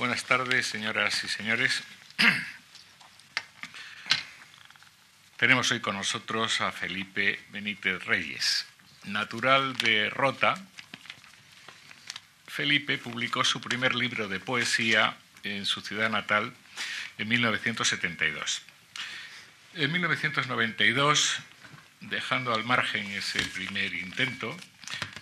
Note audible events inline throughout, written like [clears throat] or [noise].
Buenas tardes, señoras y señores. [clears throat] Tenemos hoy con nosotros a Felipe Benítez Reyes. Natural de Rota, Felipe publicó su primer libro de poesía en su ciudad natal en 1972. En 1992, dejando al margen ese primer intento,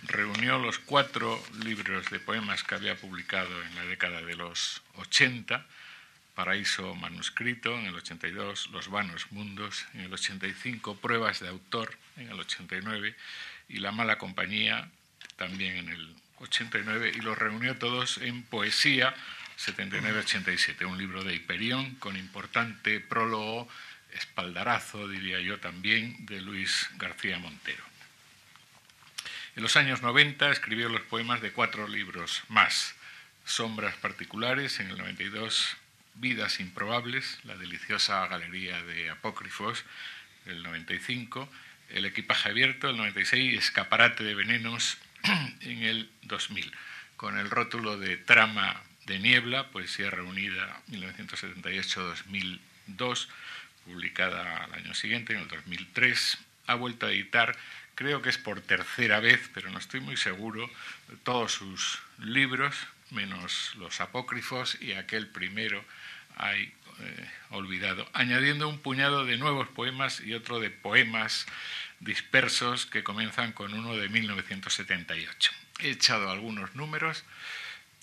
reunió los cuatro libros de poemas que había publicado en la década de los 80, Paraíso Manuscrito en el 82, Los Vanos Mundos en el 85, Pruebas de Autor en el 89 y La Mala Compañía también en el 89 y los reunió todos en Poesía 79-87, un libro de Hiperión con importante prólogo, espaldarazo, diría yo también, de Luis García Montero. En los años 90 escribió los poemas de cuatro libros más. Sombras particulares en el 92, Vidas improbables, la deliciosa galería de apócrifos del 95, El equipaje abierto el 96 y Escaparate de venenos [clears throat] en el 2000, con el rótulo de Trama de Niebla, poesía reunida 1978-2002, publicada al año siguiente, en el 2003, ha vuelto a editar creo que es por tercera vez, pero no estoy muy seguro, todos sus libros, menos los apócrifos y aquel primero hay eh, olvidado, añadiendo un puñado de nuevos poemas y otro de poemas dispersos que comienzan con uno de 1978. He echado algunos números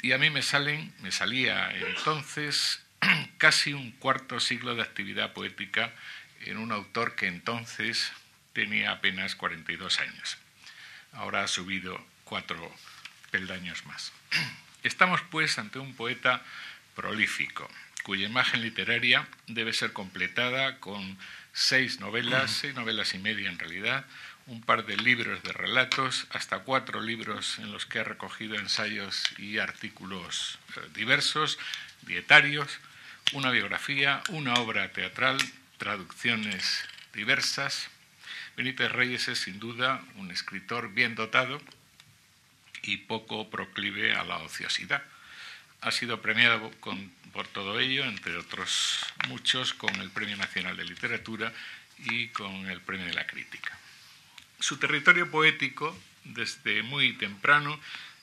y a mí me salen, me salía entonces [clears throat] casi un cuarto siglo de actividad poética en un autor que entonces tenía apenas 42 años. Ahora ha subido cuatro peldaños más. [clears throat] Estamos pues ante un poeta prolífico, cuya imagen literaria debe ser completada con seis novelas, seis novelas y media en realidad, un par de libros de relatos, hasta cuatro libros en los que ha recogido ensayos y artículos eh, diversos, dietarios, una biografía, una obra teatral, traducciones diversas, Benítez Reyes es sin duda un escritor bien dotado y poco proclive a la ociosidad. Ha sido premiado por todo ello, entre otros muchos, con el Premio Nacional de Literatura y con el Premio de la Crítica. Su territorio poético, desde muy temprano,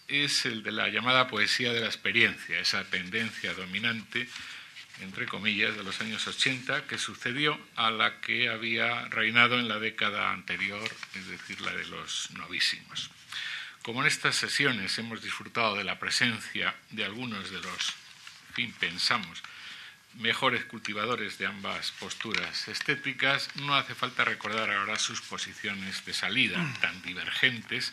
es el de la llamada poesía de la experiencia, esa tendencia dominante entre comillas, de los años 80, que sucedió a la que había reinado en la década anterior, es decir, la de los novísimos. Como en estas sesiones hemos disfrutado de la presencia de algunos de los, en fin, pensamos, mejores cultivadores de ambas posturas estéticas, no hace falta recordar ahora sus posiciones de salida tan divergentes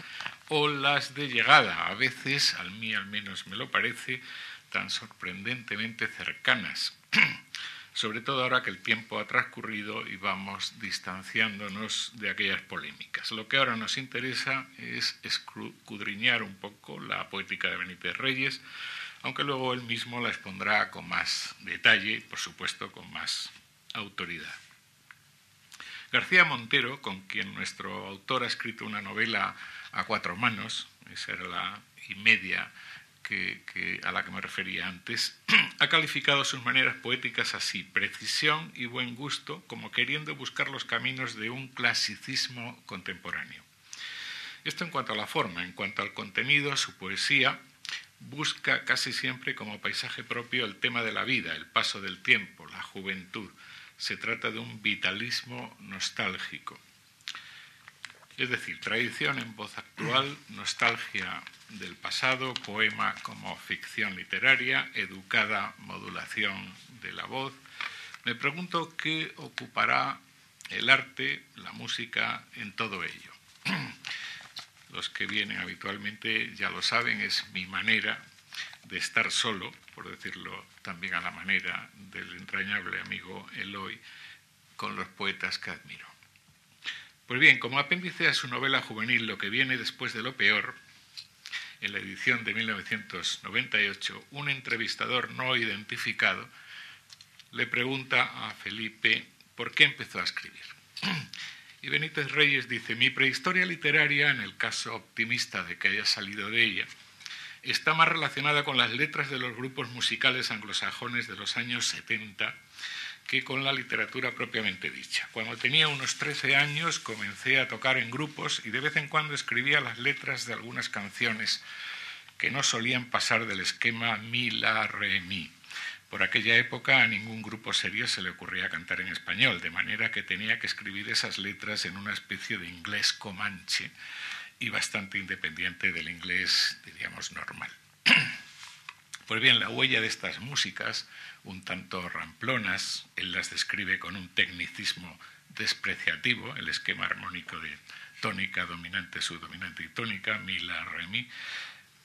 o las de llegada, a veces, al mí al menos me lo parece, tan sorprendentemente cercanas, [clears throat] sobre todo ahora que el tiempo ha transcurrido y vamos distanciándonos de aquellas polémicas. Lo que ahora nos interesa es escudriñar un poco la poética de Benítez Reyes, aunque luego él mismo la expondrá con más detalle y, por supuesto, con más autoridad. García Montero, con quien nuestro autor ha escrito una novela a cuatro manos, esa era la y media a la que me refería antes, [clears throat] ha calificado sus maneras poéticas así, precisión y buen gusto, como queriendo buscar los caminos de un clasicismo contemporáneo. Esto en cuanto a la forma, en cuanto al contenido, su poesía busca casi siempre como paisaje propio el tema de la vida, el paso del tiempo, la juventud. Se trata de un vitalismo nostálgico. Es decir, tradición en voz actual, nostalgia del pasado, poema como ficción literaria, educada modulación de la voz. Me pregunto qué ocupará el arte, la música en todo ello. [clears throat] Los que vienen habitualmente ya lo saben, es mi manera de estar solo, por decirlo también a la manera del entrañable amigo Eloy, con los poetas que admiro. Pues bien, como apéndice a su novela juvenil Lo que viene después de lo peor, en la edición de 1998, un entrevistador no identificado le pregunta a Felipe por qué empezó a escribir. Y Benítez Reyes dice, mi prehistoria literaria, en el caso optimista de que haya salido de ella, está más relacionada con las letras de los grupos musicales anglosajones de los años 70 que con la literatura propiamente dicha. Cuando tenía unos 13 años comencé a tocar en grupos y de vez en cuando escribía las letras de algunas canciones que no solían pasar del esquema mi, la, re, mi. Por aquella época a ningún grupo serio se le ocurría cantar en español, de manera que tenía que escribir esas letras en una especie de inglés comanche y bastante independiente del inglés, diríamos, normal. [clears throat] Pues bien, la huella de estas músicas, un tanto ramplonas, él las describe con un tecnicismo despreciativo, el esquema armónico de tónica, dominante, subdominante y tónica, mi, la, re, mi,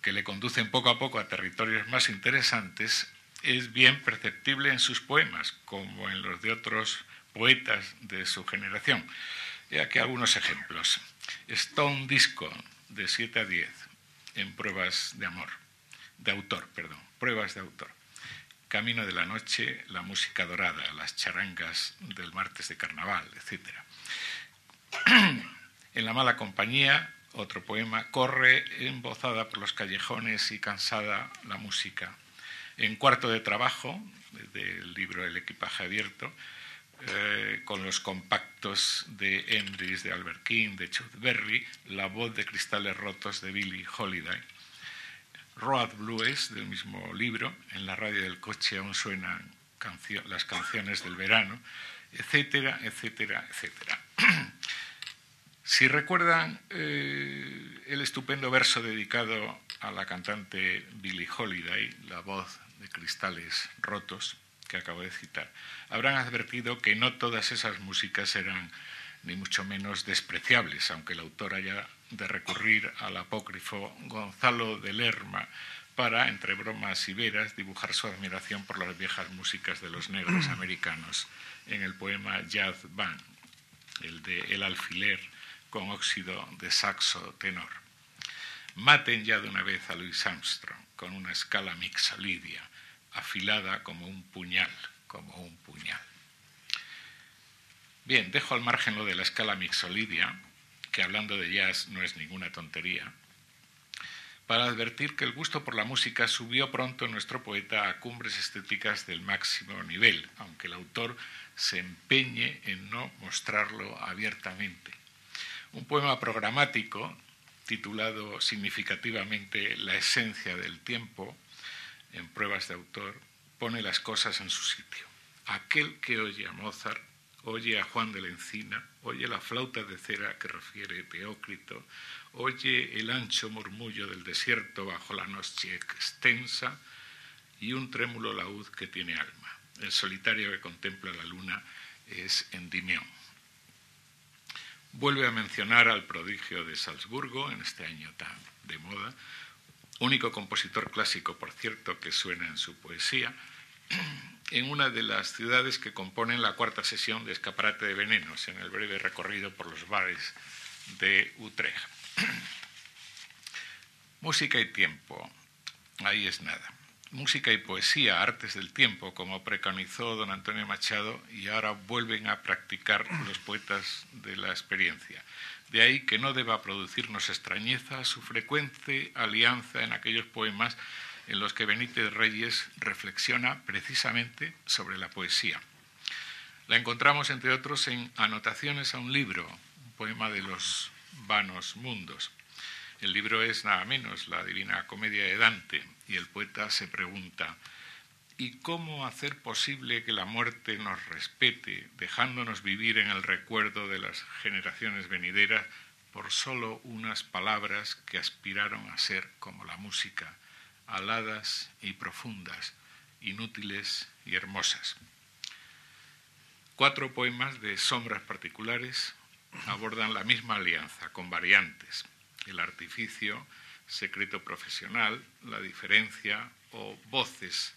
que le conducen poco a poco a territorios más interesantes, es bien perceptible en sus poemas, como en los de otros poetas de su generación. He aquí algunos ejemplos. Stone Disco, de 7 a 10, en pruebas de amor, de autor, perdón pruebas de autor. Camino de la noche, la música dorada, las charangas del martes de carnaval, etc. [clears throat] en la mala compañía, otro poema, corre embozada por los callejones y cansada la música. En cuarto de trabajo, del libro El equipaje abierto, eh, con los compactos de Emrys, de Albert King, de Chuck Berry, la voz de cristales rotos de Billie Holiday Road Blues, del mismo libro, en la radio del coche aún suenan las canciones del verano, etcétera, etcétera, etcétera. si recuerdan eh, el estupendo verso dedicado a la cantante Billie Holiday, la voz de cristales rotos, que acabo de citar, habrán advertido que no todas esas músicas eran ni mucho menos despreciables, aunque el autor haya de recurrir al apócrifo Gonzalo de Lerma para, entre bromas y veras, dibujar su admiración por las viejas músicas de los negros americanos en el poema Jazz Band, el de El alfiler con óxido de saxo tenor. Maten ya de una vez a Louis Armstrong con una escala mixolidia, afilada como un puñal, como un puñal. Bien, dejo al margen lo de la escala mixolidia, que hablando de jazz no es ninguna tontería, para advertir que el gusto por la música subió pronto nuestro poeta a cumbres estéticas del máximo nivel, aunque el autor se empeñe en no mostrarlo abiertamente. Un poema programático titulado significativamente La esencia del tiempo, en pruebas de autor, pone las cosas en su sitio. Aquel que oye a Mozart oye a Juan de la Encina, oye la flauta de cera que refiere Teócrito, oye el ancho murmullo del desierto bajo la noche extensa y un trémulo laúd que tiene alma. El solitario que contempla la luna es Endymion. Vuelve a mencionar al prodigio de Salzburgo en este año tan de moda, único compositor clásico, por cierto, que suena en su poesía, en una de las ciudades que componen la cuarta sesión de Escaparate de Venenos, en el breve recorrido por los bares de Utrecht. [clears throat] Música y tiempo, ahí es nada. Música y poesía, artes del tiempo, como preconizó don Antonio Machado, y ahora vuelven a practicar los poetas de la experiencia. De ahí que no deba producirnos extrañeza su frecuente alianza en aquellos poemas en los que Benítez Reyes reflexiona precisamente sobre la poesía. La encontramos, entre otros, en Anotaciones a un libro, un poema de los vanos mundos. El libro es nada menos la Divina Comedia de Dante y el poeta se pregunta, ¿y cómo hacer posible que la muerte nos respete, dejándonos vivir en el recuerdo de las generaciones venideras por solo unas palabras que aspiraron a ser como la música? Aladas y profundas, inútiles y hermosas. Cuatro poemas de sombras particulares abordan la misma alianza, con variantes, el artificio, secreto profesional, la diferencia o voces,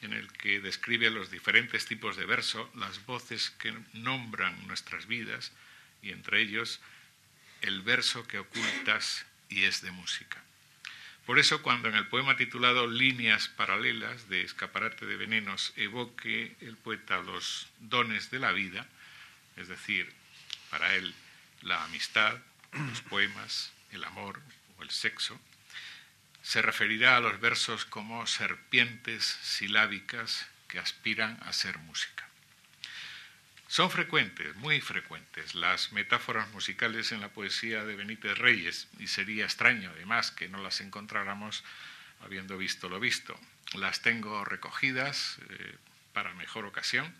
en el que describe los diferentes tipos de verso, las voces que nombran nuestras vidas y entre ellos el verso que ocultas y es de música. Por eso, cuando en el poema titulado Líneas paralelas de Escaparate de Venenos evoque el poeta los dones de la vida, es decir, para él la amistad, los [clears throat] poemas, el amor o el sexo, se referirá a los versos como serpientes silábicas que aspiran a ser música. Son frecuentes, muy frecuentes, las metáforas musicales en la poesía de Benítez Reyes, y sería extraño además que no las encontráramos habiendo visto lo visto. Las tengo recogidas eh, para mejor ocasión,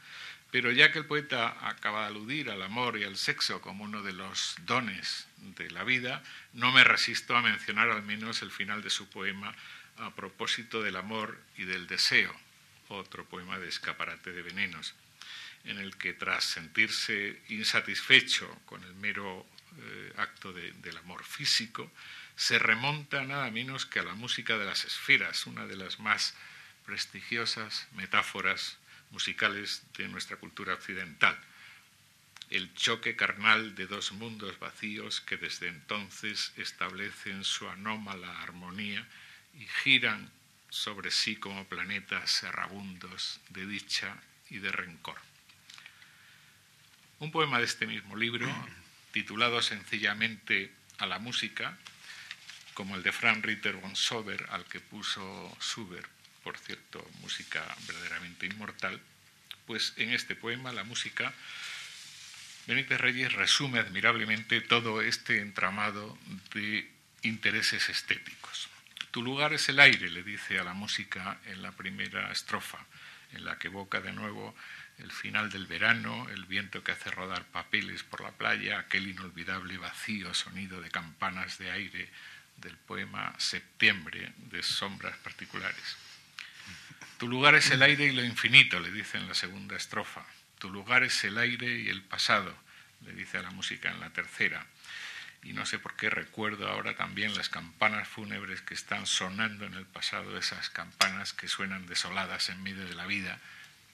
pero ya que el poeta acaba de aludir al amor y al sexo como uno de los dones de la vida, no me resisto a mencionar al menos el final de su poema a propósito del amor y del deseo, otro poema de escaparate de venenos en el que tras sentirse insatisfecho con el mero eh, acto del amor físico, se remonta nada menos que a la música de las esferas, una de las más prestigiosas metáforas musicales de nuestra cultura occidental. El choque carnal de dos mundos vacíos que desde entonces establecen su anómala armonía y giran sobre sí como planetas errabundos de dicha y de rencor. Un poema de este mismo libro, [clears throat] titulado sencillamente A la música, como el de Frank Ritter von Sober, al que puso Schubert, por cierto, música verdaderamente inmortal, pues en este poema, La música, Benítez Reyes resume admirablemente todo este entramado de intereses estéticos. Tu lugar es el aire, le dice a la música en la primera estrofa, en la que evoca de nuevo el final del verano, el viento que hace rodar papeles por la playa, aquel inolvidable vacío sonido de campanas de aire del poema Septiembre de Sombras Particulares. Tu lugar es el aire y lo infinito, le dice en la segunda estrofa. Tu lugar es el aire y el pasado, le dice a la música en la tercera. Y no sé por qué recuerdo ahora también las campanas fúnebres que están sonando en el pasado, esas campanas que suenan desoladas en medio de la vida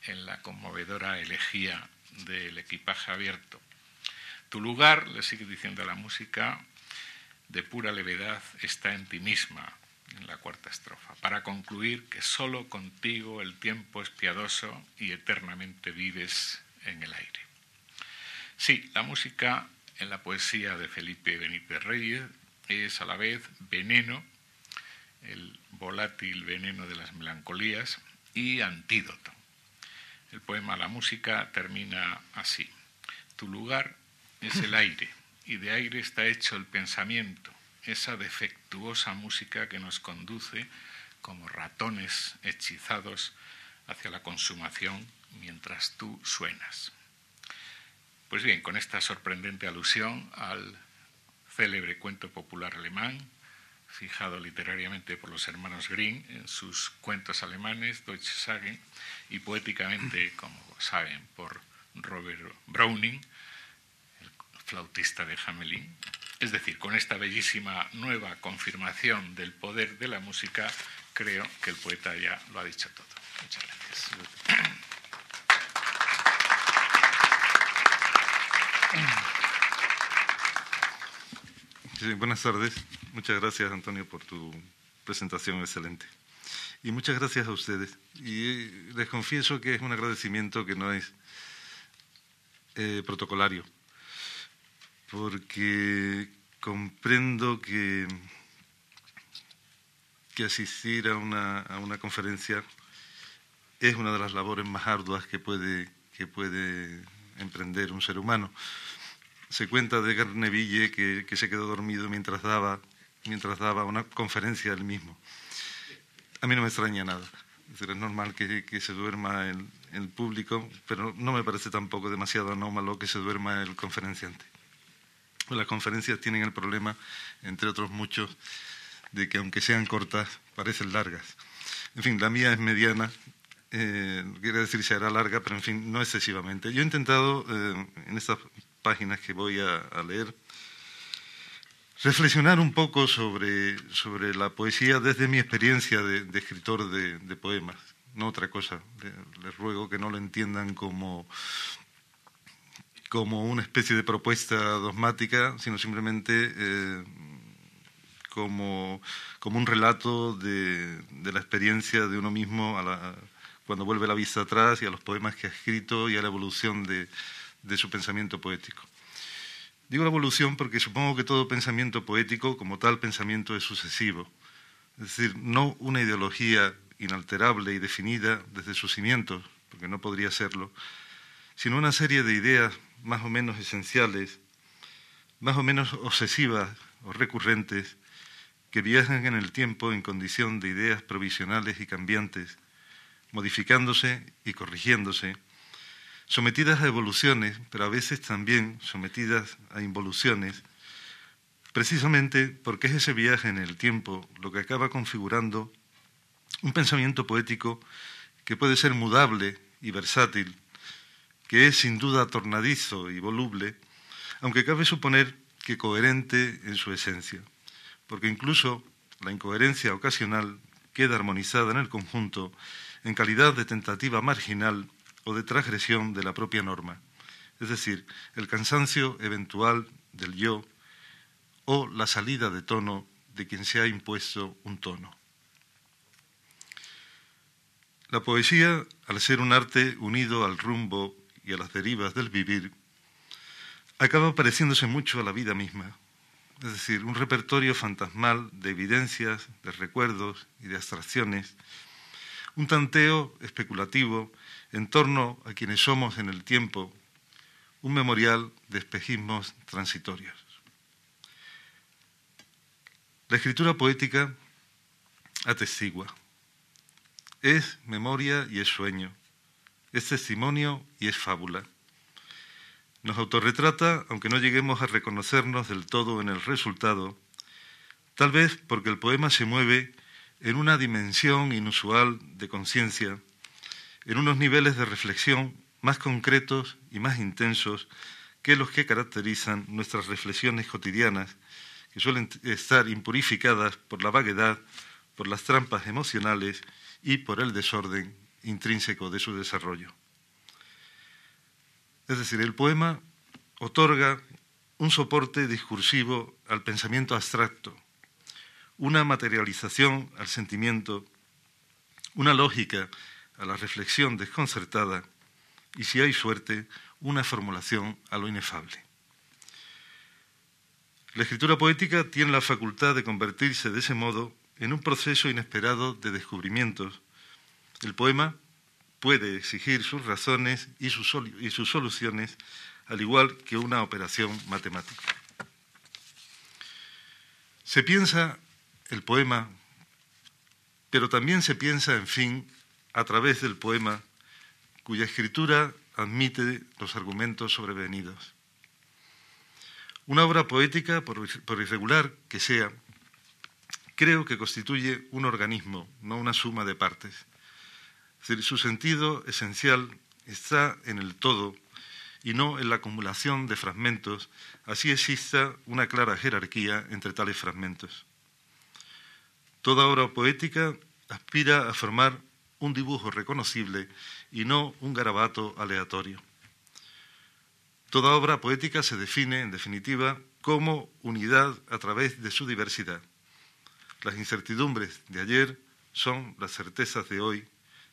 en la conmovedora elegía del equipaje abierto. Tu lugar, le sigue diciendo la música, de pura levedad está en ti misma, en la cuarta estrofa, para concluir que solo contigo el tiempo es piadoso y eternamente vives en el aire. Sí, la música en la poesía de Felipe Benítez Reyes es a la vez veneno, el volátil veneno de las melancolías, y antídoto. El poema La música termina así. Tu lugar es el aire y de aire está hecho el pensamiento, esa defectuosa música que nos conduce como ratones hechizados hacia la consumación mientras tú suenas. Pues bien, con esta sorprendente alusión al célebre cuento popular alemán, fijado literariamente por los hermanos Grimm en sus cuentos alemanes, Deutsche Sagen, y poéticamente, [clears throat] como saben, por Robert Browning, el flautista de Hamelin. Es decir, con esta bellísima nueva confirmación del poder de la música, creo que el poeta ya lo ha dicho todo. Muchas gracias. Buenas tardes. Muchas gracias, Antonio, por tu presentación excelente. Y muchas gracias a ustedes. Y les confieso que es un agradecimiento que no es eh, protocolario, porque comprendo que, que asistir a una, a una conferencia es una de las labores más arduas que puede, que puede emprender un ser humano se cuenta de Garneville que, que se quedó dormido mientras daba, mientras daba una conferencia él mismo. A mí no me extraña nada. Es, normal que, que se duerma el, el, público, pero no me parece tampoco demasiado anómalo que se duerma el conferenciante. Las conferencias tienen el problema, entre otros muchos, de que aunque sean cortas, parecen largas. En fin, la mía es mediana, eh, quiere decir será larga, pero en fin, no excesivamente. Yo he intentado eh, en estas páginas que voy a, leer, reflexionar un poco sobre, sobre, la poesía desde mi experiencia de, escritor de, poemas, no otra cosa. Les, ruego que no lo entiendan como, como una especie de propuesta dogmática, sino simplemente eh, como, como, un relato de, de, la experiencia de uno mismo a la, cuando vuelve la vista atrás y a los poemas que ha escrito y a la evolución de, su pensamiento poético. Digo la evolución porque supongo que todo pensamiento poético, como tal pensamiento, es sucesivo. es decir, no una ideología inalterable y definida desde sus cimientos, porque no podría serlo, sino una serie de ideas más o menos esenciales, más o menos obsesivas o recurrentes, que viajan en el tiempo en condición de ideas provisionales y cambiantes, modificándose y corrigiéndose, sometidas a evoluciones, pero a veces también sometidas a involuciones, precisamente porque es ese viaje en el tiempo lo que acaba configurando un pensamiento poético que puede ser mudable y versátil, que es sin duda tornadizo y voluble, aunque cabe suponer que coherente en su esencia, porque incluso la incoherencia ocasional queda armonizada en el conjunto en calidad de tentativa marginal o de transgresión de la propia norma, es decir, el cansancio eventual del yo o la salida de tono de quien se ha impuesto un tono. La poesía, al ser un arte unido al rumbo y a las derivas del vivir, acaba pareciéndose mucho a la vida misma, es decir, un repertorio fantasmal de evidencias, de recuerdos y de abstracciones, un tanteo especulativo en torno a quienes somos en el tiempo, un memorial de espejismos transitorios. La escritura poética atestigua. Es memoria y es sueño. Es testimonio y es fábula. Nos autorretrata, aunque no lleguemos a reconocernos del todo en el resultado, tal vez porque el poema se mueve en una dimensión inusual de conciencia en unos niveles de reflexión más concretos y más intensos que los que caracterizan nuestras reflexiones cotidianas, que suelen estar impurificadas por la vaguedad, por las trampas emocionales y por el desorden intrínseco de su desarrollo. Es decir, el poema otorga un soporte discursivo al pensamiento abstracto, una materialización al sentimiento, una lógica a la reflexión desconcertada y, si hay suerte, una formulación a lo inefable. La escritura poética tiene la facultad de convertirse de ese modo en un proceso inesperado de descubrimientos. El poema puede exigir sus razones y sus, y sus soluciones, al igual que una operación matemática. Se piensa el poema, pero también se piensa, en fin, a través del poema, cuya escritura admite los argumentos sobrevenidos. Una obra poética, por, irregular que sea, creo que constituye un organismo, no una suma de partes. Su sentido esencial está en el todo y no en la acumulación de fragmentos, así exista una clara jerarquía entre tales fragmentos. Toda obra poética aspira a formar un dibujo reconocible y no un garabato aleatorio. Toda obra poética se define, en definitiva, como unidad a través de su diversidad. Las incertidumbres de ayer son las certezas de hoy,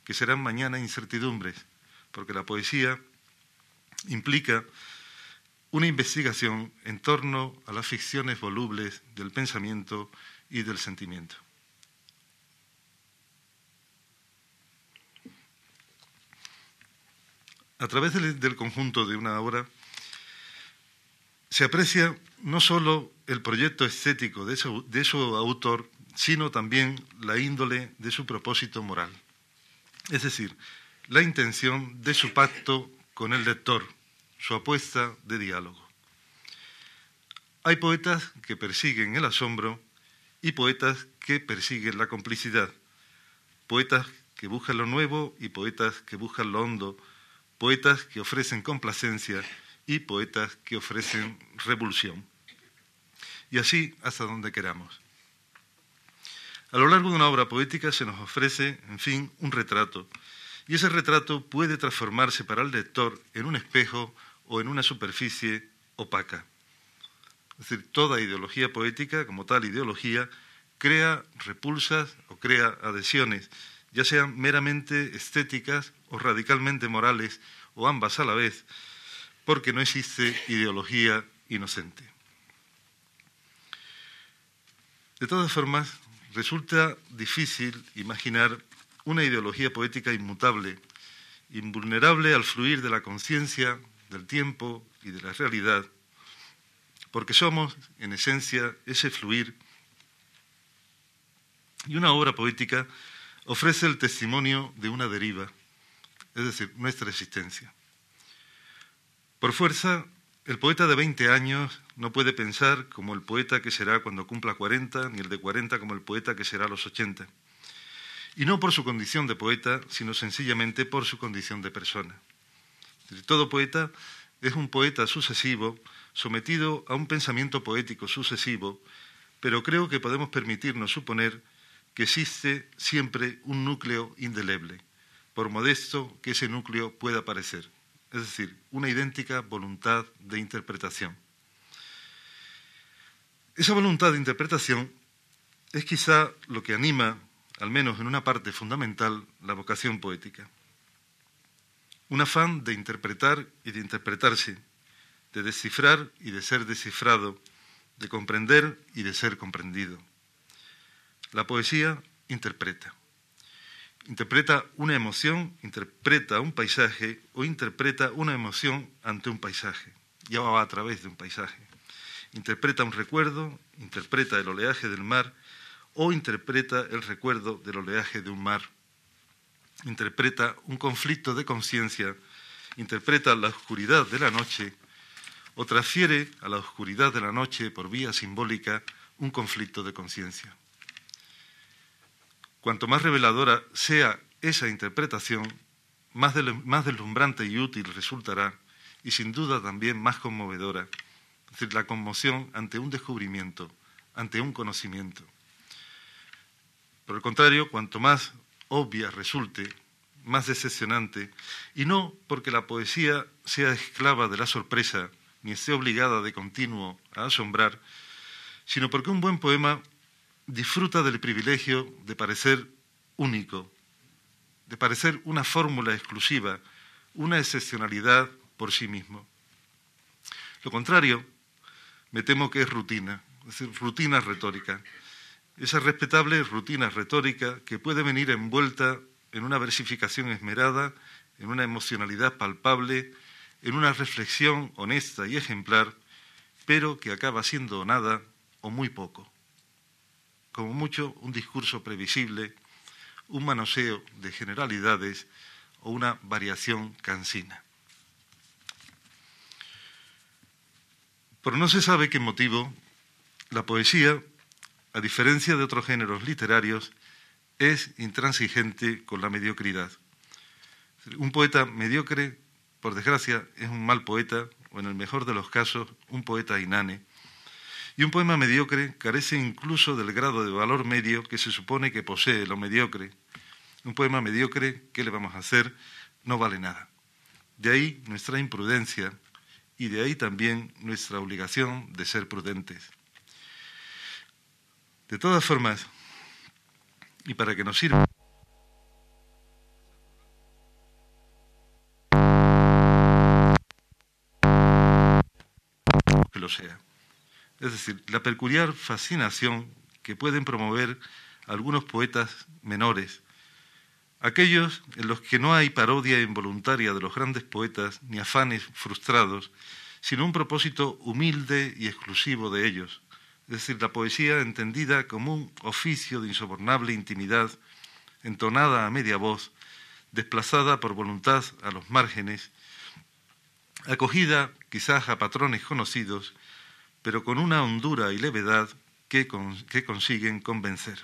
que serán mañana incertidumbres, porque la poesía implica una investigación en torno a las ficciones volubles del pensamiento y del sentimiento. A través del, conjunto de una obra se aprecia no solo el proyecto estético de su, autor, sino también la índole de su propósito moral. Es decir, la intención de su pacto con el lector, su apuesta de diálogo. Hay poetas que persiguen el asombro y poetas que persiguen la complicidad, poetas que buscan lo nuevo y poetas que buscan lo hondo, poetas que ofrecen complacencia y poetas que ofrecen revolución. Y así hasta donde queramos. A lo largo de una obra poética se nos ofrece, en fin, un retrato, y ese retrato puede transformarse para el lector en un espejo o en una superficie opaca. Es decir, toda ideología poética, como tal ideología, crea repulsas o crea adhesiones, ya sean meramente estéticas o radicalmente morales, o ambas a la vez, porque no existe ideología inocente. De todas formas, resulta difícil imaginar una ideología poética inmutable, invulnerable al fluir de la conciencia, del tiempo y de la realidad, porque somos, en esencia, ese fluir. Y una obra poética ofrece el testimonio de una deriva, es decir, nuestra existencia. Por fuerza, el poeta de 20 años no puede pensar como el poeta que será cuando cumpla 40, ni el de 40 como el poeta que será a los 80. Y no por su condición de poeta, sino sencillamente por su condición de persona. Todo poeta es un poeta sucesivo, sometido a un pensamiento poético sucesivo, pero creo que podemos permitirnos suponer que existe siempre un núcleo indeleble, por modesto que ese núcleo pueda parecer, es decir, una idéntica voluntad de interpretación. Esa voluntad de interpretación es quizá lo que anima, al menos en una parte fundamental, la vocación poética. Un afán de interpretar y de interpretarse, de descifrar y de ser descifrado, de comprender y de ser comprendido. La poesía interpreta. Interpreta una emoción, interpreta un paisaje o interpreta una emoción ante un paisaje. Ya va a través de un paisaje interpreta un recuerdo, interpreta el oleaje del mar o interpreta el recuerdo del oleaje de un mar. Interpreta un conflicto de conciencia, interpreta la oscuridad de la noche o transfiere a la oscuridad de la noche por vía simbólica un conflicto de conciencia. Cuanto más reveladora sea esa interpretación, más, más deslumbrante y útil resultará y sin duda también más conmovedora es decir, la conmoción ante un descubrimiento, ante un conocimiento. Por el contrario, cuanto más obvia resulte, más decepcionante, y no porque la poesía sea esclava de la sorpresa, ni esté obligada de continuo a asombrar, sino porque un buen poema disfruta del privilegio de parecer único, de parecer una fórmula exclusiva, una excepcionalidad por sí mismo. Lo contrario me temo que es rutina, es decir, rutina retórica. Esa respetable rutina retórica que puede venir envuelta en una versificación esmerada, en una emocionalidad palpable, en una reflexión honesta y ejemplar, pero que acaba siendo nada o muy poco. Como mucho, un discurso previsible, un manoseo de generalidades o una variación cansina. Por no se sabe qué motivo, la poesía, a diferencia de otros géneros literarios, es intransigente con la mediocridad. Un poeta mediocre, por desgracia, es un mal poeta, o en el mejor de los casos, un poeta inane. Y un poema mediocre carece incluso del grado de valor medio que se supone que posee lo mediocre. Un poema mediocre, ¿qué le vamos a hacer? No vale nada. De ahí nuestra imprudencia, y de ahí también nuestra obligación de ser prudentes. De todas formas, y para que nos sirva que lo sea. Es decir, la peculiar fascinación que pueden promover algunos poetas menores, aquellos en los que no hay parodia involuntaria de los grandes poetas ni afanes frustrados, sino un propósito humilde y exclusivo de ellos, es decir, la poesía entendida como un oficio de insobornable intimidad, entonada a media voz, desplazada por voluntad a los márgenes, acogida quizás a patrones conocidos, pero con una hondura y levedad que, que consiguen convencer.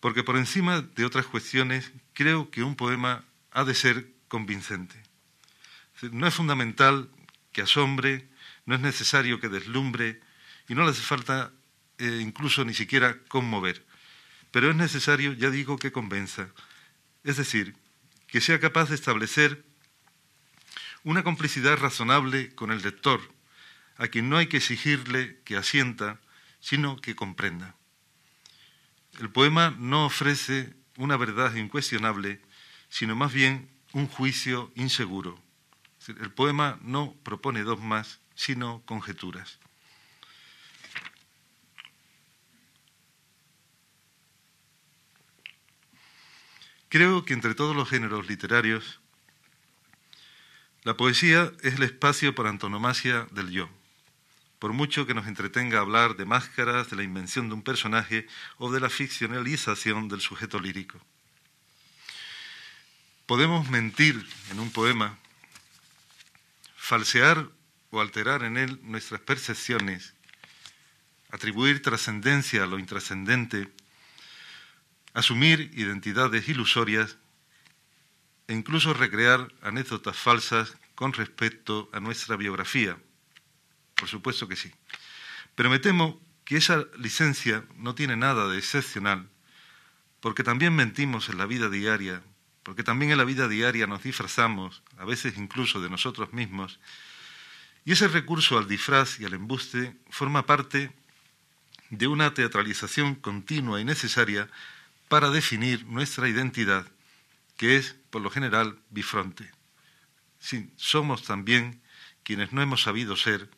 Porque por encima de otras cuestiones, creo que un poema ha de ser convincente. No es fundamental que asombre, no es necesario que deslumbre y no le hace falta eh, incluso ni siquiera conmover. Pero es necesario, ya digo, que convenza. Es decir, que sea capaz de establecer una complicidad razonable con el lector, a quien no hay que exigirle que asienta, sino que comprenda. El poema no ofrece una verdad incuestionable, sino más bien un juicio inseguro. El poema no propone dogmas, sino conjeturas. Creo que entre todos los géneros literarios, la poesía es el espacio por antonomasia del yo. Por mucho que nos entretenga hablar de máscaras, de la invención de un personaje o de la ficcionalización del sujeto lírico. Podemos mentir en un poema, falsear o alterar en él nuestras percepciones, atribuir trascendencia a lo intrascendente, asumir identidades ilusorias e incluso recrear anécdotas falsas con respecto a nuestra biografía. Por supuesto que sí. Pero me temo que esa licencia no tiene nada de excepcional, porque también mentimos en la vida diaria, porque también en la vida diaria nos disfrazamos, a veces incluso de nosotros mismos, y ese recurso al disfraz y al embuste forma parte de una teatralización continua y necesaria para definir nuestra identidad, que es, por lo general, bifronte. Somos también quienes no hemos sabido ser,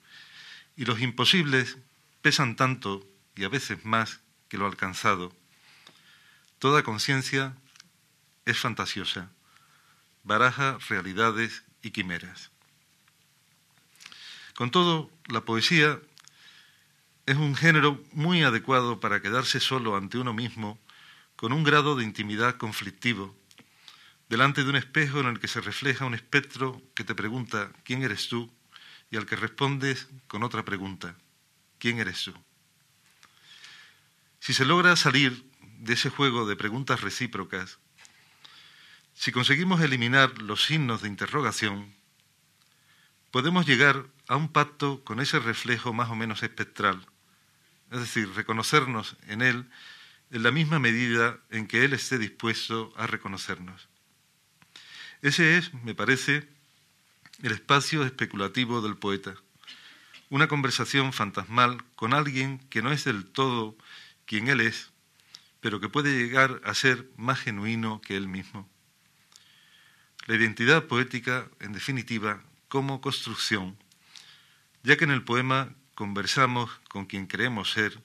y los imposibles pesan tanto y a veces más que lo alcanzado. Toda conciencia es fantasiosa, baraja realidades y quimeras. Con todo, la poesía es un género muy adecuado para quedarse solo ante uno mismo con un grado de intimidad conflictivo, delante de un espejo en el que se refleja un espectro que te pregunta ¿quién eres tú? Y al que respondes con otra pregunta ¿quién eres tú? Si se logra salir de ese juego de preguntas recíprocas, si conseguimos eliminar los signos de interrogación, podemos llegar a un pacto con ese reflejo más o menos espectral, es decir, reconocernos en él en la misma medida en que Él esté dispuesto a reconocernos. Ese es, me parece, el espacio especulativo del poeta, una conversación fantasmal con alguien que no es del todo quien Él es, pero que puede llegar a ser más genuino que Él mismo. La identidad poética, en definitiva, como construcción, ya que en el poema conversamos con quien creemos ser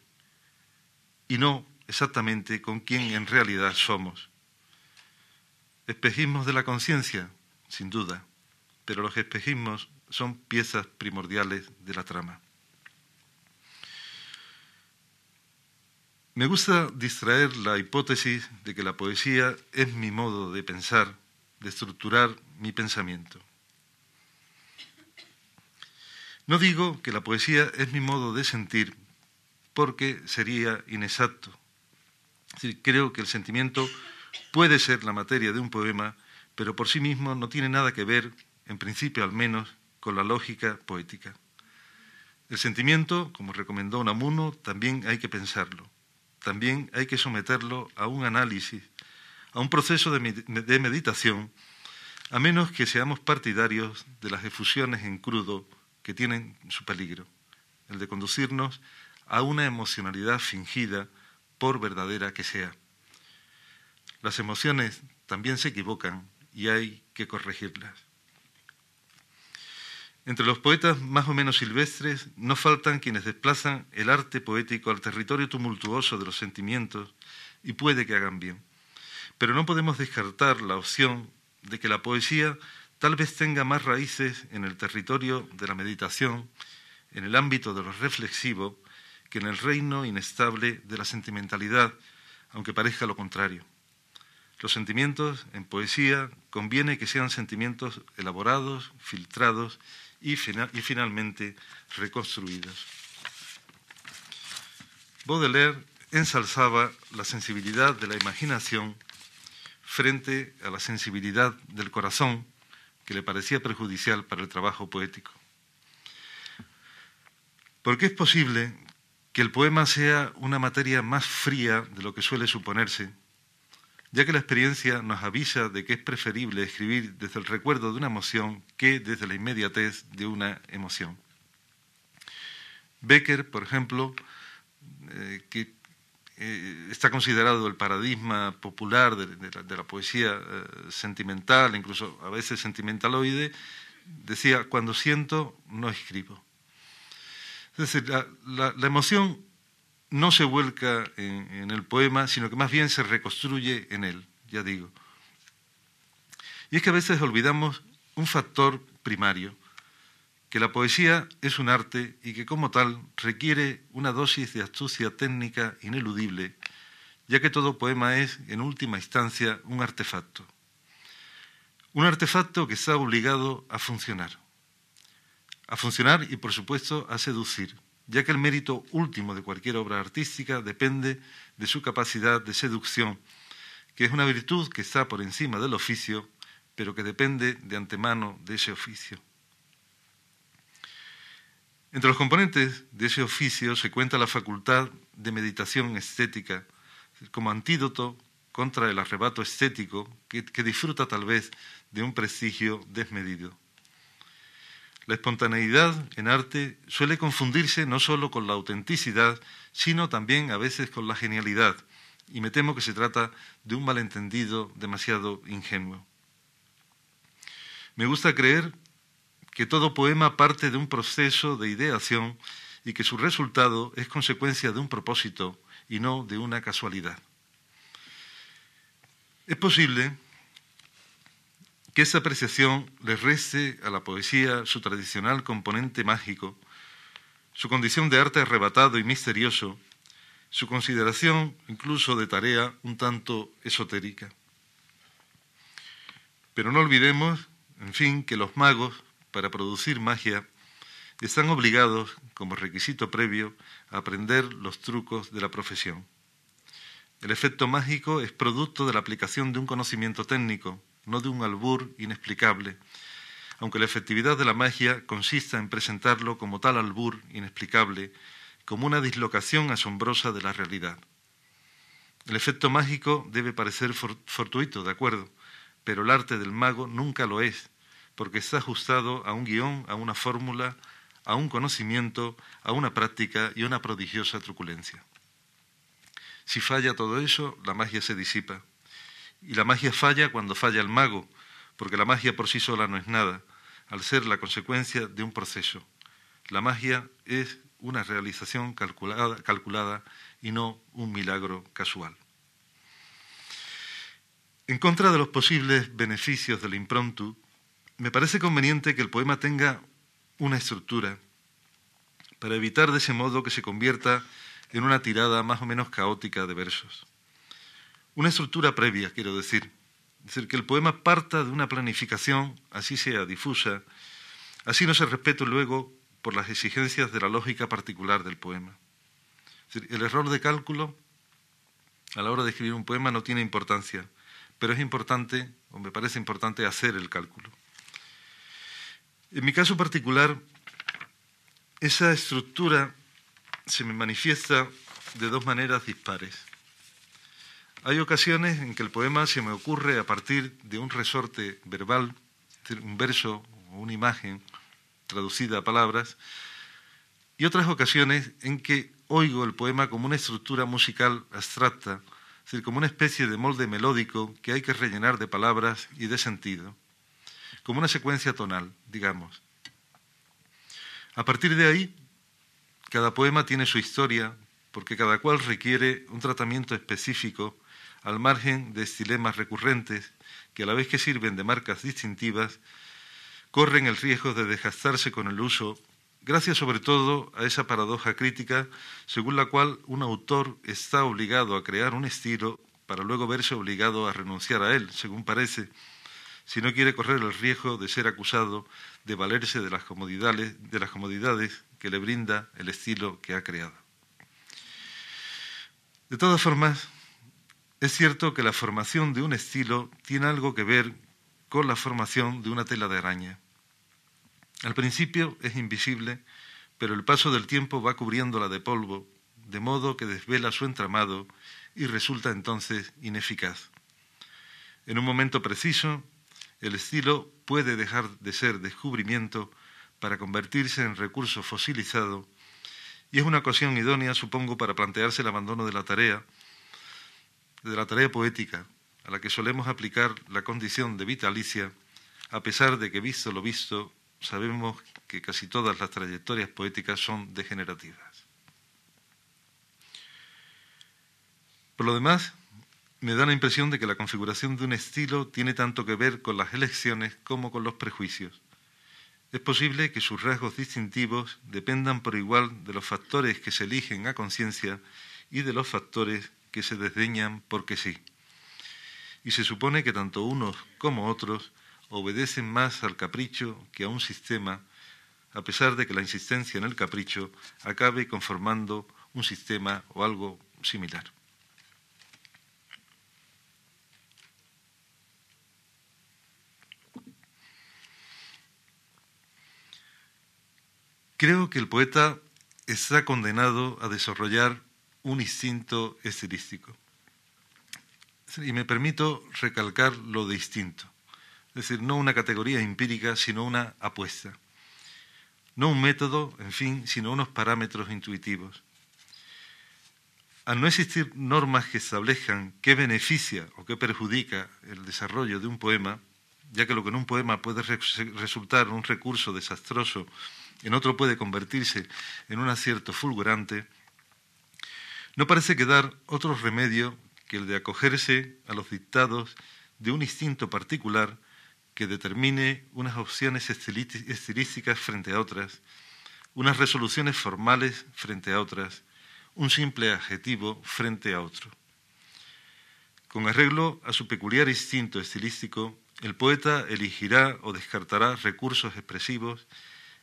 y no exactamente con quién en realidad somos. Espejismos de la conciencia, sin duda, pero los espejismos son piezas primordiales de la trama. Me gusta distraer la hipótesis de que la poesía es mi modo de pensar, de estructurar mi pensamiento. No digo que la poesía es mi modo de sentir porque sería inexacto creo que el sentimiento puede ser la materia de un poema, pero por sí mismo no tiene nada que ver, en principio al menos, con la lógica poética. El sentimiento, como recomendó Unamuno, también hay que pensarlo, también hay que someterlo a un análisis, a un proceso de, de meditación, a menos que seamos partidarios de las efusiones en crudo que tienen su peligro, el de conducirnos a una emocionalidad fingida, por verdadera que sea. Las emociones también se equivocan y hay que corregirlas. Entre los poetas más o menos silvestres no faltan quienes desplazan el arte poético al territorio tumultuoso de los sentimientos y puede que hagan bien. Pero no podemos descartar la opción de que la poesía tal vez tenga más raíces en el territorio de la meditación, en el ámbito de lo reflexivo, que en el reino inestable de la sentimentalidad, aunque parezca lo contrario. Los sentimientos en poesía conviene que sean sentimientos elaborados, filtrados y, finalmente reconstruidos. Baudelaire ensalzaba la sensibilidad de la imaginación frente a la sensibilidad del corazón que le parecía perjudicial para el trabajo poético. Porque es posible que el poema sea una materia más fría de lo que suele suponerse, ya que la experiencia nos avisa de que es preferible escribir desde el recuerdo de una emoción que desde la inmediatez de una emoción. Becker, por ejemplo, eh, que eh, está considerado el paradigma popular de, la, poesía eh, sentimental, incluso a veces sentimentaloide, decía, cuando siento, no escribo. Es decir, la, emoción no se vuelca en, el poema, sino que más bien se reconstruye en él, ya digo. Y es que a veces olvidamos un factor primario, que la poesía es un arte y que como tal requiere una dosis de astucia técnica ineludible, ya que todo poema es, en última instancia, un artefacto. Un artefacto que está obligado a funcionar. A funcionar y, por supuesto, a seducir, ya que el mérito último de cualquier obra artística depende de su capacidad de seducción, que es una virtud que está por encima del oficio, pero que depende de antemano de ese oficio. Entre los componentes de ese oficio se cuenta la facultad de meditación estética como antídoto contra el arrebato estético que, disfruta tal vez de un prestigio desmedido. La espontaneidad en arte suele confundirse no solo con la autenticidad, sino también a veces con la genialidad, y me temo que se trata de un malentendido demasiado ingenuo. Me gusta creer que todo poema parte de un proceso de ideación y que su resultado es consecuencia de un propósito y no de una casualidad. Es posible que esa apreciación le reste a la poesía su tradicional componente mágico, su condición de arte arrebatado y misterioso, su consideración incluso de tarea un tanto esotérica. Pero no olvidemos, en fin, que los magos para producir magia, están obligados, como requisito previo, a aprender los trucos de la profesión. El efecto mágico es producto de la aplicación de un conocimiento técnico, no de un albur inexplicable, aunque la efectividad de la magia consista en presentarlo como tal albur inexplicable, como una dislocación asombrosa de la realidad. El efecto mágico debe parecer fortuito, de acuerdo, pero el arte del mago nunca lo es, porque está ajustado a un guion, a una fórmula, a un conocimiento, a una práctica y una prodigiosa truculencia. Si falla todo eso, la magia se disipa. Y la magia falla cuando falla el mago, porque la magia por sí sola no es nada, al ser la consecuencia de un proceso. La magia es una realización calculada, y no un milagro casual. En contra de los posibles beneficios del improntu, me parece conveniente que el poema tenga una estructura para evitar de ese modo que se convierta en una tirada más o menos caótica de versos. Una estructura previa, quiero decir. Es decir, que el poema parta de una planificación, así sea difusa, así no se respete luego por las exigencias de la lógica particular del poema. el error de cálculo a la hora de escribir un poema no tiene importancia, pero es importante, o me parece importante, hacer el cálculo. En mi caso particular, esa estructura se me manifiesta de dos maneras dispares. Hay ocasiones en que el poema se me ocurre a partir de un resorte verbal, un verso o una imagen traducida a palabras, y otras ocasiones en que oigo el poema como una estructura musical abstracta, es decir, como una especie de molde melódico que hay que rellenar de palabras y de sentido como una secuencia tonal, digamos. A partir de ahí, cada poema tiene su historia, porque cada cual requiere un tratamiento específico al margen de estilemas recurrentes que a la vez que sirven de marcas distintivas, corren el riesgo de desgastarse con el uso, gracias sobre todo a esa paradoja crítica según la cual un autor está obligado a crear un estilo para luego verse obligado a renunciar a él, según parece, si no quiere correr el riesgo de ser acusado de valerse de las comodidades, de las comodidades que le brinda el estilo que ha creado. De todas formas, es cierto que la formación de un estilo tiene algo que ver con la formación de una tela de araña. Al principio es invisible, pero el paso del tiempo va cubriéndola de polvo, de modo que desvela su entramado y resulta entonces ineficaz. En un momento preciso, el estilo puede dejar de ser descubrimiento para convertirse en recurso fosilizado y es una ocasión idónea, supongo, para plantearse el abandono de la tarea, de la tarea poética, a la que solemos aplicar la condición de vitalicia, a pesar de que, visto lo visto, sabemos que casi todas las trayectorias poéticas son degenerativas. Por lo demás, me da la impresión de que la configuración de un estilo tiene tanto que ver con las elecciones como con los prejuicios. Es posible que sus rasgos distintivos dependan por igual de los factores que se eligen a conciencia y de los factores que se desdeñan porque sí. Y se supone que tanto unos como otros obedecen más al capricho que a un sistema, a pesar de que la insistencia en el capricho acabe conformando un sistema o algo similar. Creo que el poeta está condenado a desarrollar un instinto estilístico. Y me permito recalcar lo distinto. Es decir, no una categoría empírica, sino una apuesta. No un método, en fin, sino unos parámetros intuitivos. Al no existir normas que establezcan qué beneficia o qué perjudica el desarrollo de un poema, ya que lo que en un poema puede resultar un recurso desastroso, en otro puede convertirse en un acierto fulgurante, no parece quedar otro remedio que el de acogerse a los dictados de un instinto particular que determine unas opciones estilísticas frente a otras, unas resoluciones formales frente a otras, un simple adjetivo frente a otro. Con arreglo a su peculiar instinto estilístico, el poeta elegirá o descartará recursos expresivos,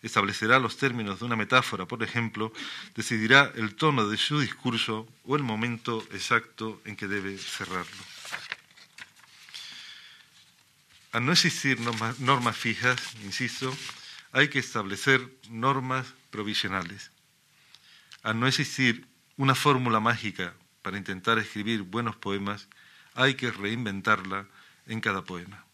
establecerá los términos de una metáfora, por ejemplo, decidirá el tono de su discurso o el momento exacto en que debe cerrarlo. Al no existir normas, fijas, insisto, hay que establecer normas provisionales. Al no existir una fórmula mágica para intentar escribir buenos poemas, hay que reinventarla en cada poema.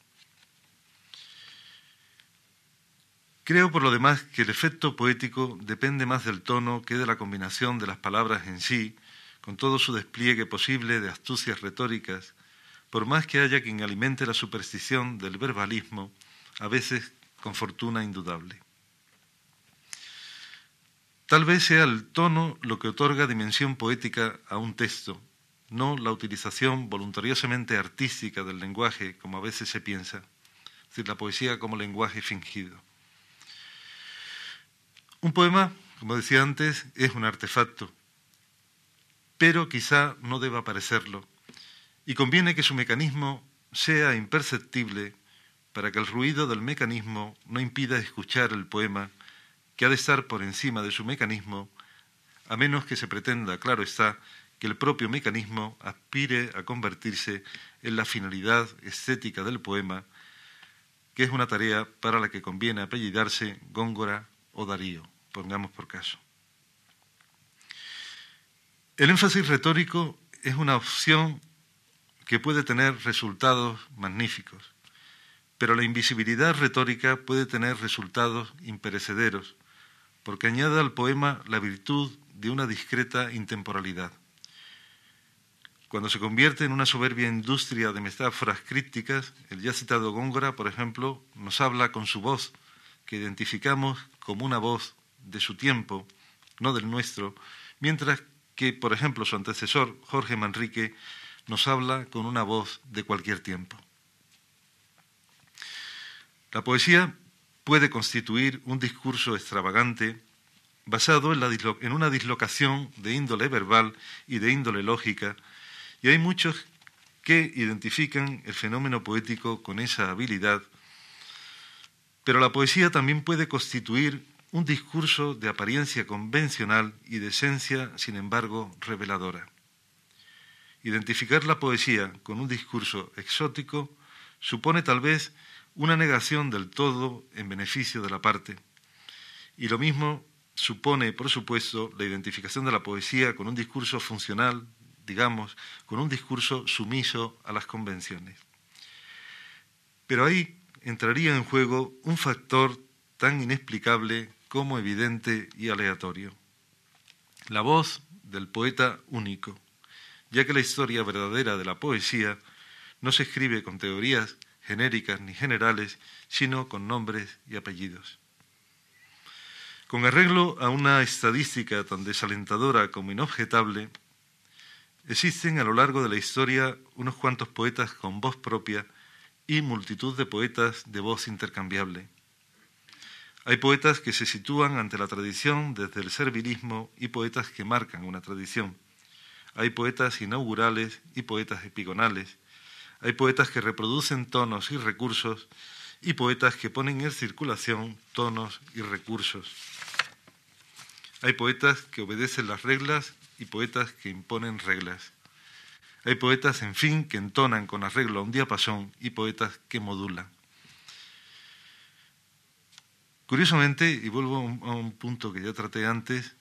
Creo, por lo demás, que el efecto poético depende más del tono que de la combinación de las palabras en sí, con todo su despliegue posible de astucias retóricas, por más que haya quien alimente la superstición del verbalismo, a veces con fortuna indudable. Tal vez sea el tono lo que otorga dimensión poética a un texto, no la utilización voluntariosamente artística del lenguaje, como a veces se piensa, es decir, la poesía como lenguaje fingido. Un poema, como decía antes, es un artefacto, pero quizá no deba parecerlo, y conviene que su mecanismo sea imperceptible para que el ruido del mecanismo no impida escuchar el poema que ha de estar por encima de su mecanismo, a menos que se pretenda, claro está, que el propio mecanismo aspire a convertirse en la finalidad estética del poema, que es una tarea para la que conviene apellidarse Góngora o Darío, pongamos por caso. El énfasis retórico es una opción que puede tener resultados magníficos, pero la invisibilidad retórica puede tener resultados imperecederos, porque añade al poema la virtud de una discreta intemporalidad. Cuando se convierte en una soberbia industria de metáforas crípticas, el ya citado Góngora, por ejemplo, nos habla con su voz, que identificamos como una voz de su tiempo, no del nuestro, mientras que, por ejemplo, su antecesor, Jorge Manrique, nos habla con una voz de cualquier tiempo. La poesía puede constituir un discurso extravagante basado en, una dislocación de índole verbal y de índole lógica, y hay muchos que identifican el fenómeno poético con esa habilidad, pero la poesía también puede constituir un discurso de apariencia convencional y de esencia, sin embargo, reveladora. Identificar la poesía con un discurso exótico supone tal vez una negación del todo en beneficio de la parte. Y lo mismo supone, por supuesto, la identificación de la poesía con un discurso funcional, digamos, con un discurso sumiso a las convenciones. Pero ahí entraría en juego un factor tan inexplicable como evidente y aleatorio. La voz del poeta único, ya que la historia verdadera de la poesía no se escribe con teorías genéricas ni generales, sino con nombres y apellidos. Con arreglo a una estadística tan desalentadora como inobjetable, Existen a lo largo de la historia unos cuantos poetas con voz propia y multitud de poetas de voz intercambiable. Hay poetas que se sitúan ante la tradición desde el servilismo y poetas que marcan una tradición. Hay poetas inaugurales y poetas epigonales. Hay poetas que reproducen tonos y recursos y poetas que ponen en circulación tonos y recursos. Hay poetas que obedecen las reglas y poetas que imponen reglas. Hay poetas, en fin, que entonan con arreglo a un diapasón y poetas que modulan. Curiosamente, y vuelvo a un punto que ya traté antes,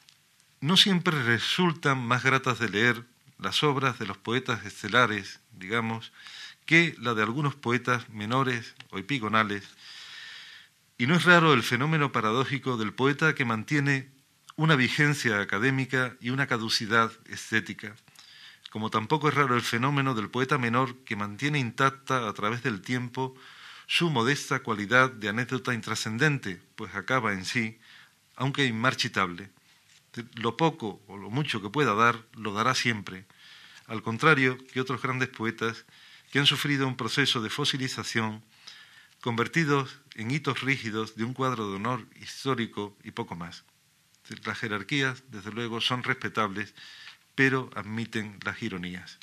no siempre resultan más gratas de leer las obras de los poetas estelares, digamos, que la de algunos poetas menores o epigonales. Y no es raro el fenómeno paradójico del poeta que mantiene una vigencia académica y una caducidad estética, como tampoco es raro el fenómeno del poeta menor que mantiene intacta a través del tiempo su modesta cualidad de anécdota intrascendente, pues acaba en sí, aunque inmarchitable. Lo poco o lo mucho que pueda dar, lo dará siempre, al contrario que otros grandes poetas que han sufrido un proceso de fosilización, convertidos en hitos rígidos de un cuadro de honor histórico y poco más. Las jerarquías, desde luego, son respetables, pero admiten las ironías.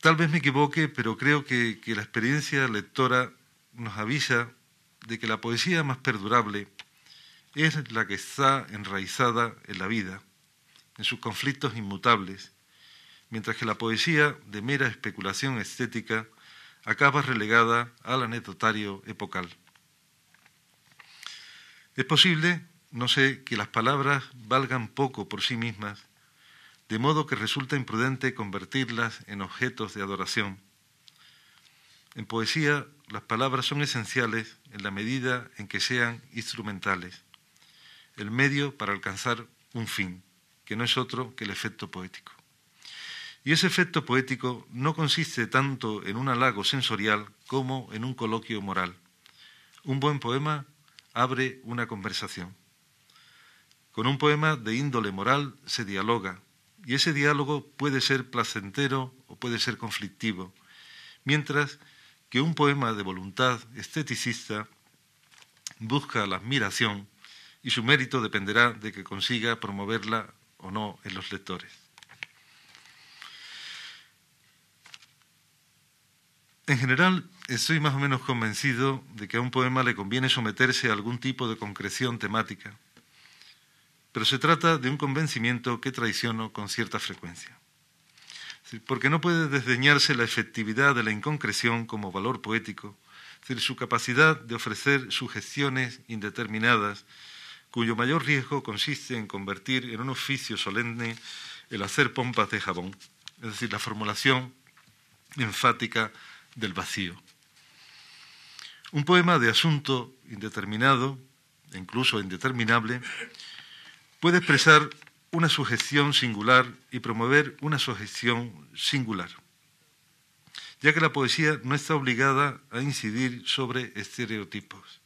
Tal vez me equivoque, pero creo que, la experiencia lectora nos avisa de que la poesía más perdurable es la que está enraizada en la vida, en sus conflictos inmutables, mientras que la poesía de mera especulación estética acaba relegada al anecdotario epocal. Es posible, no sé, que las palabras valgan poco por sí mismas, de modo que resulta imprudente convertirlas en objetos de adoración. En poesía, las palabras son esenciales en la medida en que sean instrumentales, el medio para alcanzar un fin, que no es otro que el efecto poético. Y ese efecto poético no consiste tanto en un halago sensorial como en un coloquio moral. Un buen poema abre una conversación. Con un poema de índole moral se dialoga, y ese diálogo puede ser placentero o puede ser conflictivo, mientras que un poema de voluntad esteticista busca la admiración y su mérito dependerá de que consiga promoverla o no en los lectores. En general, estoy más o menos convencido de que a un poema le conviene someterse a algún tipo de concreción temática, pero se trata de un convencimiento que traiciono con cierta frecuencia. Porque no puede desdeñarse la efectividad de la inconcreción como valor poético, su capacidad de ofrecer sugestiones indeterminadas, cuyo mayor riesgo consiste en convertir en un oficio solemne el hacer pompas de jabón, es decir, la formulación enfática del vacío. Un poema de asunto indeterminado, incluso indeterminable, puede expresar una sugestión singular y promover una sugestión singular, ya que la poesía no está obligada a incidir sobre estereotipos.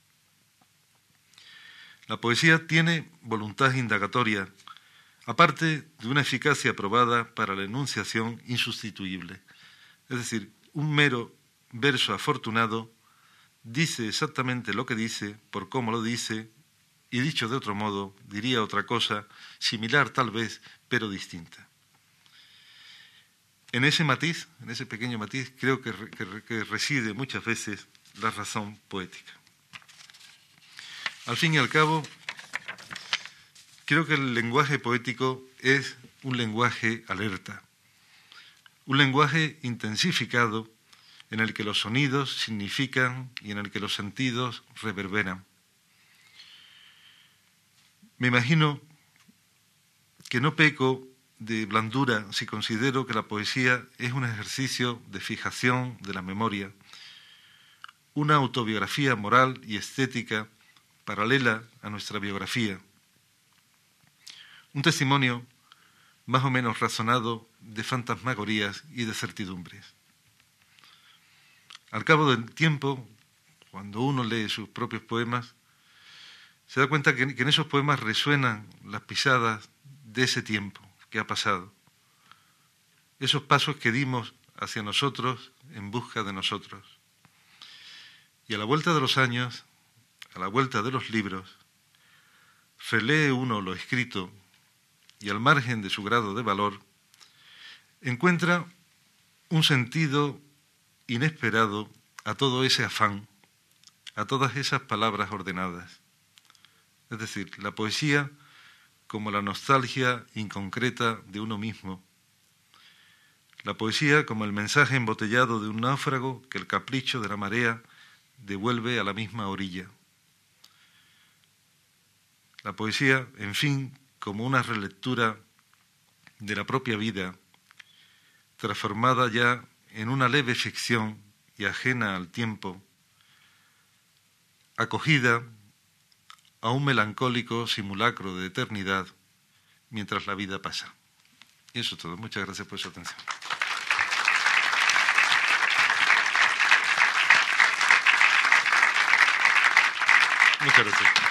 La poesía tiene voluntad indagatoria, aparte de una eficacia probada para la enunciación insustituible. Es decir, un mero verso afortunado dice exactamente lo que dice, por cómo lo dice, y dicho de otro modo, diría otra cosa, similar tal vez, pero distinta. En ese matiz, en ese pequeño matiz, creo que, que reside muchas veces la razón poética. Al fin y al cabo, creo que el lenguaje poético es un lenguaje alerta, un lenguaje intensificado en el que los sonidos significan y en el que los sentidos reverberan. Me imagino que no peco de blandura si considero que la poesía es un ejercicio de fijación de la memoria, una autobiografía moral y estética paralela a nuestra biografía, un testimonio más o menos razonado de fantasmagorías y de certidumbres. Al cabo del tiempo, cuando uno lee sus propios poemas, se da cuenta que, en esos poemas resuenan las pisadas de ese tiempo que ha pasado, esos pasos que dimos hacia nosotros en busca de nosotros. Y a la vuelta de los años, a la vuelta de los libros, relee uno lo escrito y al margen de su grado de valor, encuentra un sentido inesperado a todo ese afán, a todas esas palabras ordenadas. Es decir, la poesía como la nostalgia inconcreta de uno mismo, la poesía como el mensaje embotellado de un náufrago que el capricho de la marea devuelve a la misma orilla. La poesía, en fin, como una relectura de la propia vida, transformada ya en una leve ficción y ajena al tiempo, acogida a un melancólico simulacro de eternidad mientras la vida pasa. Y eso es todo. Muchas gracias por su atención. Muchas gracias.